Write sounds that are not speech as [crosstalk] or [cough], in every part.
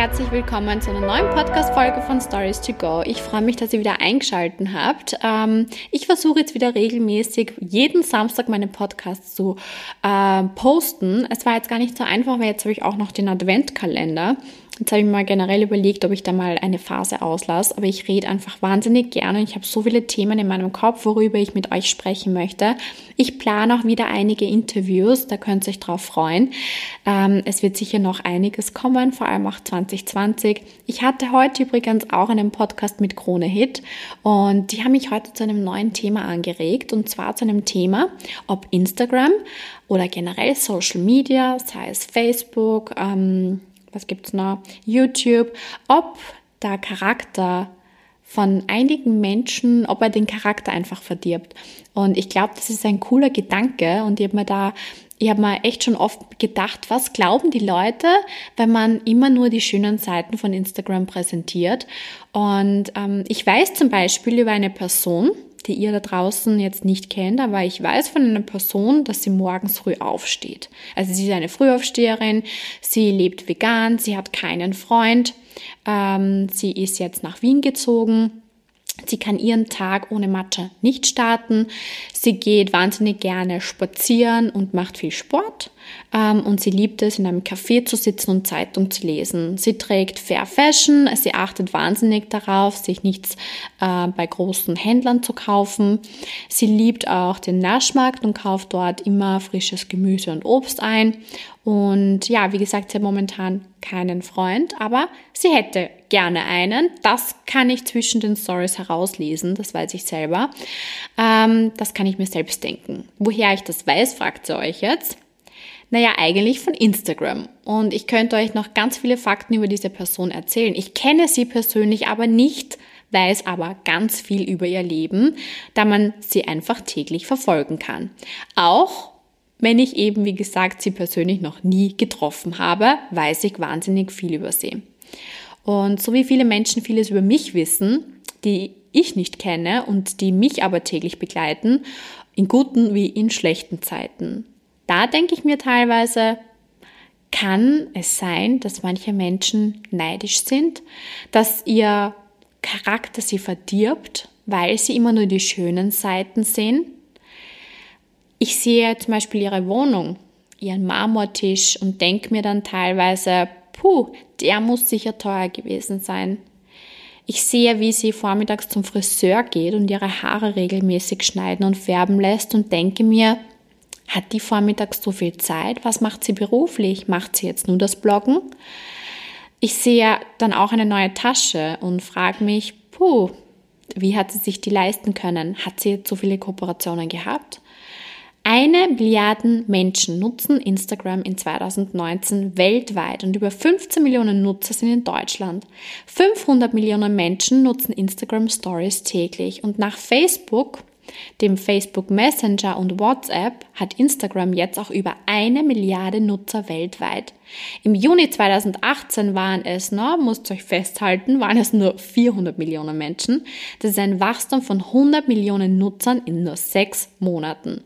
herzlich willkommen zu einer neuen Podcast-Folge von Stories to Go. Ich freue mich, dass ihr wieder eingeschaltet habt. Ähm, ich versuche jetzt wieder regelmäßig jeden Samstag meine Podcasts zu äh, posten. Es war jetzt gar nicht so einfach, weil jetzt habe ich auch noch den Adventkalender. Jetzt habe ich mal generell überlegt, ob ich da mal eine Phase auslasse, aber ich rede einfach wahnsinnig gerne. Ich habe so viele Themen in meinem Kopf, worüber ich mit euch sprechen möchte. Ich plane auch wieder einige Interviews, da könnt ihr euch drauf freuen. Ähm, es wird sicher noch einiges kommen, vor allem auch 2020. Ich hatte heute übrigens auch einen Podcast mit Krone Hit und die haben mich heute zu einem neuen Thema angeregt und zwar zu einem Thema, ob Instagram oder generell Social Media, sei es Facebook, ähm, was gibt's noch? YouTube, ob der Charakter von einigen Menschen, ob er den Charakter einfach verdirbt. Und ich glaube, das ist ein cooler Gedanke und ich habe mir da ich habe mir echt schon oft gedacht, was glauben die Leute, wenn man immer nur die schönen Seiten von Instagram präsentiert. Und ähm, ich weiß zum Beispiel über eine Person, die ihr da draußen jetzt nicht kennt, aber ich weiß von einer Person, dass sie morgens früh aufsteht. Also sie ist eine Frühaufsteherin, sie lebt vegan, sie hat keinen Freund, ähm, sie ist jetzt nach Wien gezogen Sie kann ihren Tag ohne Matcha nicht starten. Sie geht wahnsinnig gerne spazieren und macht viel Sport. Ähm, und sie liebt es, in einem Café zu sitzen und Zeitung zu lesen. Sie trägt Fair Fashion. Sie achtet wahnsinnig darauf, sich nichts äh, bei großen Händlern zu kaufen. Sie liebt auch den Naschmarkt und kauft dort immer frisches Gemüse und Obst ein. Und ja, wie gesagt, sie hat momentan keinen Freund, aber sie hätte gerne einen. Das kann ich zwischen den Stories herauslesen, das weiß ich selber. Ähm, das kann ich mir selbst denken. Woher ich das weiß, fragt ihr euch jetzt. Naja, eigentlich von Instagram. Und ich könnte euch noch ganz viele Fakten über diese Person erzählen. Ich kenne sie persönlich aber nicht, weiß aber ganz viel über ihr Leben, da man sie einfach täglich verfolgen kann. Auch wenn ich eben, wie gesagt, sie persönlich noch nie getroffen habe, weiß ich wahnsinnig viel über sie. Und so wie viele Menschen vieles über mich wissen, die ich nicht kenne und die mich aber täglich begleiten, in guten wie in schlechten Zeiten. Da denke ich mir teilweise, kann es sein, dass manche Menschen neidisch sind, dass ihr Charakter sie verdirbt, weil sie immer nur die schönen Seiten sehen ich sehe zum Beispiel ihre Wohnung, ihren Marmortisch und denke mir dann teilweise, puh, der muss sicher teuer gewesen sein. Ich sehe, wie sie vormittags zum Friseur geht und ihre Haare regelmäßig schneiden und färben lässt und denke mir, hat die vormittags so viel Zeit? Was macht sie beruflich? Macht sie jetzt nur das Bloggen? Ich sehe dann auch eine neue Tasche und frage mich, puh, wie hat sie sich die leisten können? Hat sie jetzt so viele Kooperationen gehabt? Eine Milliarden Menschen nutzen Instagram in 2019 weltweit und über 15 Millionen Nutzer sind in Deutschland. 500 Millionen Menschen nutzen Instagram Stories täglich und nach Facebook dem Facebook Messenger und WhatsApp hat Instagram jetzt auch über eine Milliarde Nutzer weltweit. Im Juni 2018 waren es noch, müsst euch festhalten, waren es nur 400 Millionen Menschen. Das ist ein Wachstum von 100 Millionen Nutzern in nur sechs Monaten.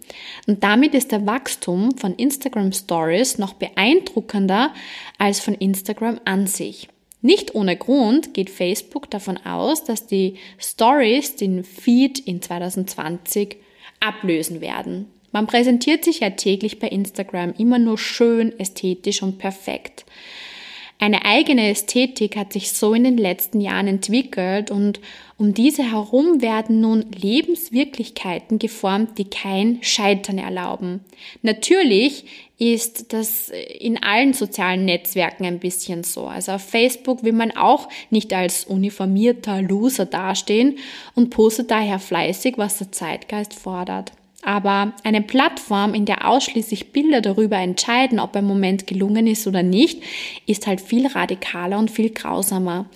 Und damit ist der Wachstum von Instagram Stories noch beeindruckender als von Instagram an sich. Nicht ohne Grund geht Facebook davon aus, dass die Stories den Feed in 2020 ablösen werden. Man präsentiert sich ja täglich bei Instagram immer nur schön, ästhetisch und perfekt. Eine eigene Ästhetik hat sich so in den letzten Jahren entwickelt und um diese herum werden nun Lebenswirklichkeiten geformt, die kein Scheitern erlauben. Natürlich ist das in allen sozialen Netzwerken ein bisschen so. Also auf Facebook will man auch nicht als uniformierter Loser dastehen und postet daher fleißig, was der Zeitgeist fordert. Aber eine Plattform, in der ausschließlich Bilder darüber entscheiden, ob ein Moment gelungen ist oder nicht, ist halt viel radikaler und viel grausamer.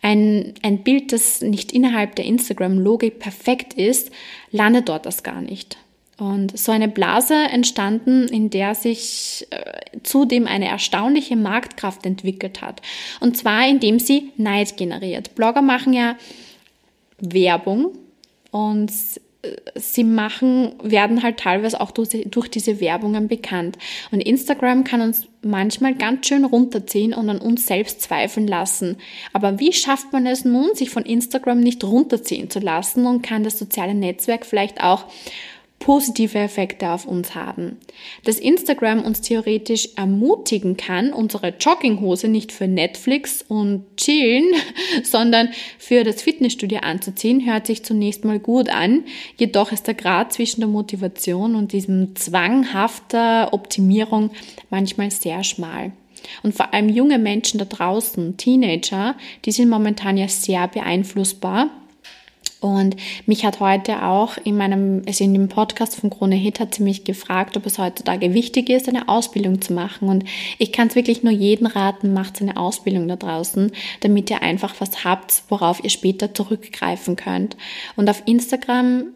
Ein, ein Bild, das nicht innerhalb der Instagram-Logik perfekt ist, landet dort das gar nicht. Und so eine Blase entstanden, in der sich äh, zudem eine erstaunliche Marktkraft entwickelt hat. Und zwar indem sie Neid generiert. Blogger machen ja Werbung und sie machen, werden halt teilweise auch durch, durch diese Werbungen bekannt. Und Instagram kann uns manchmal ganz schön runterziehen und an uns selbst zweifeln lassen. Aber wie schafft man es nun, sich von Instagram nicht runterziehen zu lassen und kann das soziale Netzwerk vielleicht auch positive Effekte auf uns haben. Dass Instagram uns theoretisch ermutigen kann, unsere Jogginghose nicht für Netflix und Chillen, [laughs] sondern für das Fitnessstudio anzuziehen, hört sich zunächst mal gut an. Jedoch ist der Grad zwischen der Motivation und diesem zwanghafter Optimierung manchmal sehr schmal. Und vor allem junge Menschen da draußen, Teenager, die sind momentan ja sehr beeinflussbar und mich hat heute auch in meinem, also in dem Podcast von Krone Hit hat sie mich gefragt, ob es heutzutage wichtig ist, eine Ausbildung zu machen. Und ich kann es wirklich nur jeden raten, macht eine Ausbildung da draußen, damit ihr einfach was habt, worauf ihr später zurückgreifen könnt. Und auf Instagram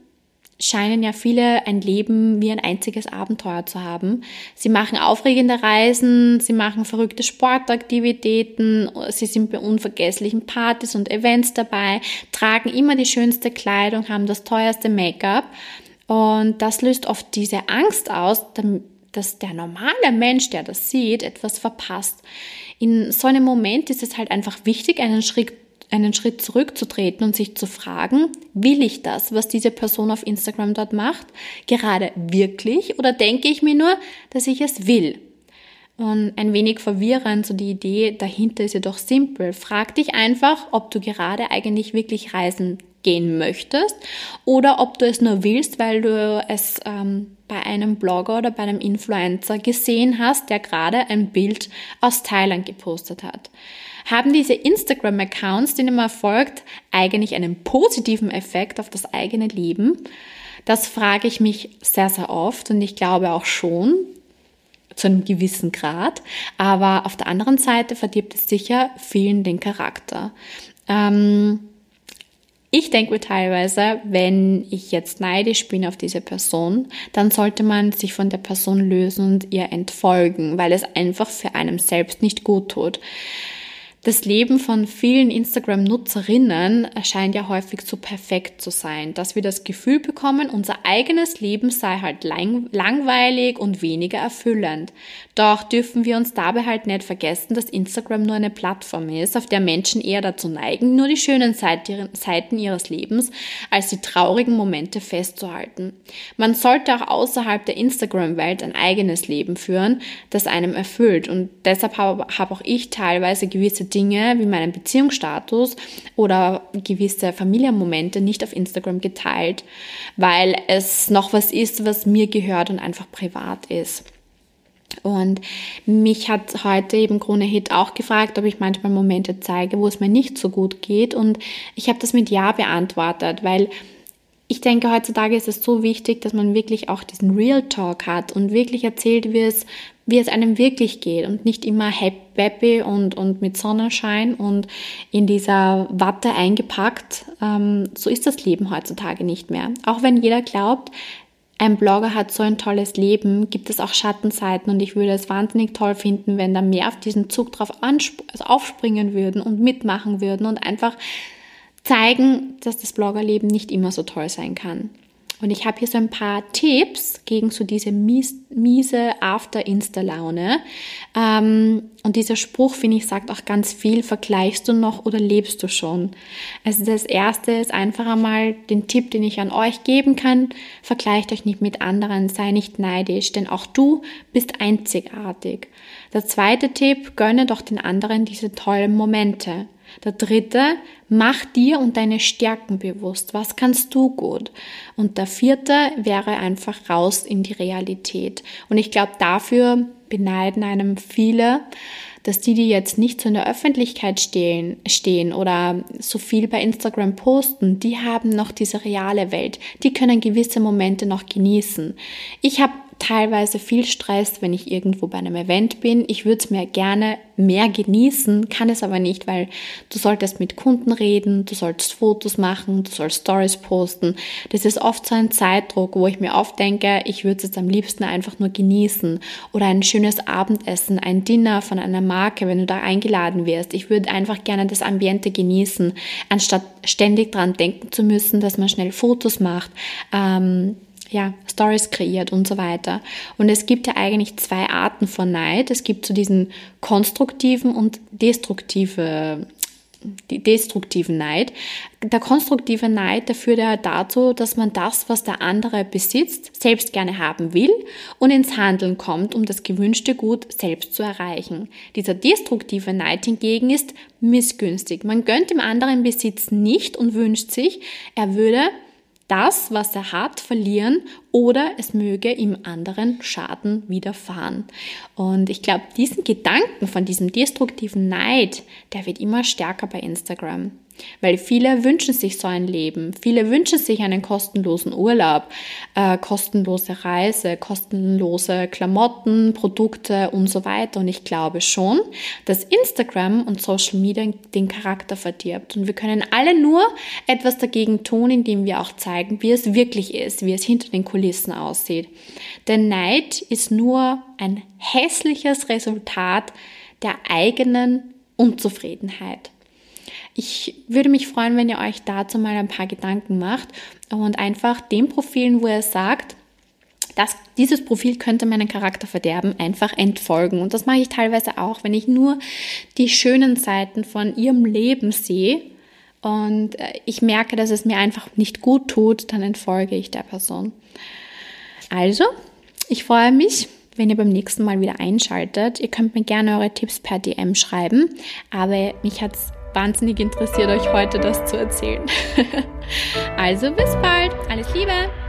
scheinen ja viele ein Leben wie ein einziges Abenteuer zu haben. Sie machen aufregende Reisen, sie machen verrückte Sportaktivitäten, sie sind bei unvergesslichen Partys und Events dabei, tragen immer die schönste Kleidung, haben das teuerste Make-up und das löst oft diese Angst aus, dass der normale Mensch, der das sieht, etwas verpasst. In so einem Moment ist es halt einfach wichtig, einen Schritt einen Schritt zurückzutreten und sich zu fragen, will ich das, was diese Person auf Instagram dort macht, gerade wirklich oder denke ich mir nur, dass ich es will? Und ein wenig verwirrend, so die Idee dahinter ist jedoch simpel. Frag dich einfach, ob du gerade eigentlich wirklich reisen gehen möchtest oder ob du es nur willst, weil du es ähm, bei einem Blogger oder bei einem Influencer gesehen hast, der gerade ein Bild aus Thailand gepostet hat. Haben diese Instagram-Accounts, denen man folgt, eigentlich einen positiven Effekt auf das eigene Leben? Das frage ich mich sehr, sehr oft und ich glaube auch schon zu einem gewissen Grad. Aber auf der anderen Seite verdirbt es sicher vielen den Charakter. Ähm, ich denke mir teilweise, wenn ich jetzt neidisch bin auf diese Person, dann sollte man sich von der Person lösen und ihr entfolgen, weil es einfach für einem selbst nicht gut tut. Das Leben von vielen Instagram-Nutzerinnen erscheint ja häufig so perfekt zu sein, dass wir das Gefühl bekommen, unser eigenes Leben sei halt lang langweilig und weniger erfüllend. Doch dürfen wir uns dabei halt nicht vergessen, dass Instagram nur eine Plattform ist, auf der Menschen eher dazu neigen, nur die schönen Seiten ihres Lebens als die traurigen Momente festzuhalten. Man sollte auch außerhalb der Instagram-Welt ein eigenes Leben führen, das einem erfüllt. Und deshalb habe hab auch ich teilweise gewisse Dinge wie meinen Beziehungsstatus oder gewisse Familienmomente nicht auf Instagram geteilt, weil es noch was ist, was mir gehört und einfach privat ist. Und mich hat heute eben Krone Hit auch gefragt, ob ich manchmal Momente zeige, wo es mir nicht so gut geht. Und ich habe das mit Ja beantwortet, weil ich denke, heutzutage ist es so wichtig, dass man wirklich auch diesen Real Talk hat und wirklich erzählt, wie es, wie es einem wirklich geht und nicht immer happy und, und mit Sonnenschein und in dieser Watte eingepackt. Ähm, so ist das Leben heutzutage nicht mehr. Auch wenn jeder glaubt, ein Blogger hat so ein tolles Leben, gibt es auch Schattenseiten und ich würde es wahnsinnig toll finden, wenn da mehr auf diesen Zug drauf also aufspringen würden und mitmachen würden und einfach zeigen, dass das Bloggerleben nicht immer so toll sein kann. Und ich habe hier so ein paar Tipps gegen so diese mies, miese After-Insta-Laune. Ähm, und dieser Spruch, finde ich, sagt auch ganz viel, vergleichst du noch oder lebst du schon? Also das Erste ist einfach einmal den Tipp, den ich an euch geben kann, vergleicht euch nicht mit anderen, sei nicht neidisch, denn auch du bist einzigartig. Der zweite Tipp, gönne doch den anderen diese tollen Momente. Der dritte, mach dir und deine Stärken bewusst. Was kannst du gut? Und der vierte wäre einfach raus in die Realität. Und ich glaube, dafür beneiden einem viele, dass die, die jetzt nicht so in der Öffentlichkeit stehen, stehen oder so viel bei Instagram posten, die haben noch diese reale Welt. Die können gewisse Momente noch genießen. Ich habe teilweise viel Stress, wenn ich irgendwo bei einem Event bin. Ich würde es mir gerne mehr genießen, kann es aber nicht, weil du solltest mit Kunden reden, du sollst Fotos machen, du sollst Stories posten. Das ist oft so ein Zeitdruck, wo ich mir oft denke, ich würde es jetzt am liebsten einfach nur genießen oder ein schönes Abendessen, ein Dinner von einer Marke, wenn du da eingeladen wirst. Ich würde einfach gerne das Ambiente genießen, anstatt ständig dran denken zu müssen, dass man schnell Fotos macht. Ähm, ja, Stories kreiert und so weiter. Und es gibt ja eigentlich zwei Arten von Neid. Es gibt so diesen konstruktiven und destruktive destruktiven Neid. Der konstruktive Neid, der führt ja dazu, dass man das, was der andere besitzt, selbst gerne haben will und ins Handeln kommt, um das gewünschte Gut selbst zu erreichen. Dieser destruktive Neid hingegen ist missgünstig. Man gönnt dem anderen Besitz nicht und wünscht sich, er würde das, was er hat, verlieren oder es möge ihm anderen Schaden widerfahren. Und ich glaube, diesen Gedanken von diesem destruktiven Neid, der wird immer stärker bei Instagram. Weil viele wünschen sich so ein Leben. Viele wünschen sich einen kostenlosen Urlaub, äh, kostenlose Reise, kostenlose Klamotten, Produkte und so weiter. Und ich glaube schon, dass Instagram und Social Media den Charakter verdirbt. Und wir können alle nur etwas dagegen tun, indem wir auch zeigen, wie es wirklich ist, wie es hinter den Kulissen aussieht. Denn Neid ist nur ein hässliches Resultat der eigenen Unzufriedenheit. Ich würde mich freuen, wenn ihr euch dazu mal ein paar Gedanken macht und einfach den Profilen, wo ihr sagt, das, dieses Profil könnte meinen Charakter verderben, einfach entfolgen. Und das mache ich teilweise auch, wenn ich nur die schönen Seiten von ihrem Leben sehe und äh, ich merke, dass es mir einfach nicht gut tut, dann entfolge ich der Person. Also, ich freue mich, wenn ihr beim nächsten Mal wieder einschaltet. Ihr könnt mir gerne eure Tipps per DM schreiben, aber mich hat es wahnsinnig interessiert, euch heute das zu erzählen. [laughs] also bis bald. Alles Liebe!